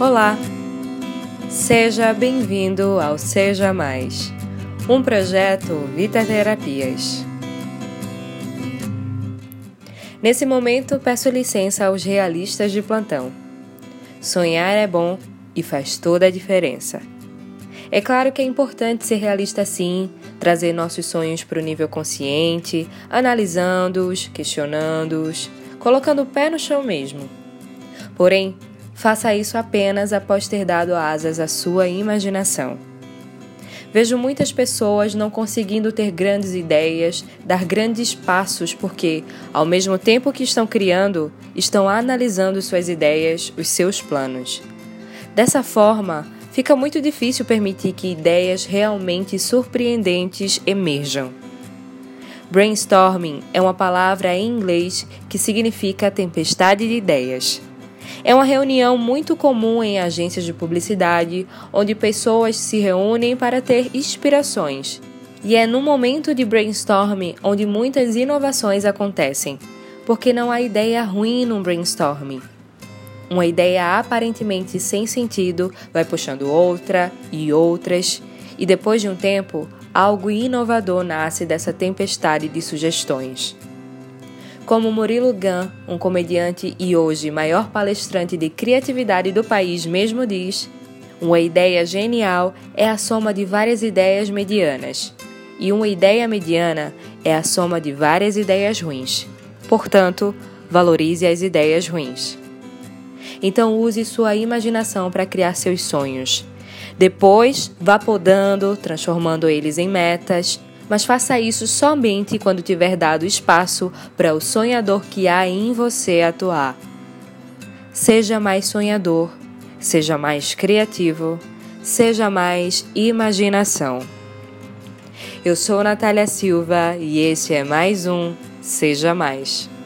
Olá! Seja bem-vindo ao Seja Mais, um projeto Vita Terapias. Nesse momento, peço licença aos realistas de plantão. Sonhar é bom e faz toda a diferença. É claro que é importante ser realista sim, trazer nossos sonhos para o nível consciente, analisando-os, questionando-os, colocando o pé no chão mesmo. Porém, Faça isso apenas após ter dado asas à sua imaginação. Vejo muitas pessoas não conseguindo ter grandes ideias, dar grandes passos, porque, ao mesmo tempo que estão criando, estão analisando suas ideias, os seus planos. Dessa forma, fica muito difícil permitir que ideias realmente surpreendentes emerjam. Brainstorming é uma palavra em inglês que significa tempestade de ideias. É uma reunião muito comum em agências de publicidade, onde pessoas se reúnem para ter inspirações. E é no momento de brainstorming onde muitas inovações acontecem, porque não há ideia ruim no brainstorming. Uma ideia aparentemente sem sentido vai puxando outra e outras, e depois de um tempo, algo inovador nasce dessa tempestade de sugestões. Como Murilo Gun, um comediante e hoje maior palestrante de criatividade do país, mesmo diz, uma ideia genial é a soma de várias ideias medianas, e uma ideia mediana é a soma de várias ideias ruins. Portanto, valorize as ideias ruins. Então use sua imaginação para criar seus sonhos. Depois, vá podando, transformando eles em metas, mas faça isso somente quando tiver dado espaço para o sonhador que há em você atuar. Seja mais sonhador, seja mais criativo, seja mais imaginação. Eu sou Natália Silva e esse é mais um Seja Mais.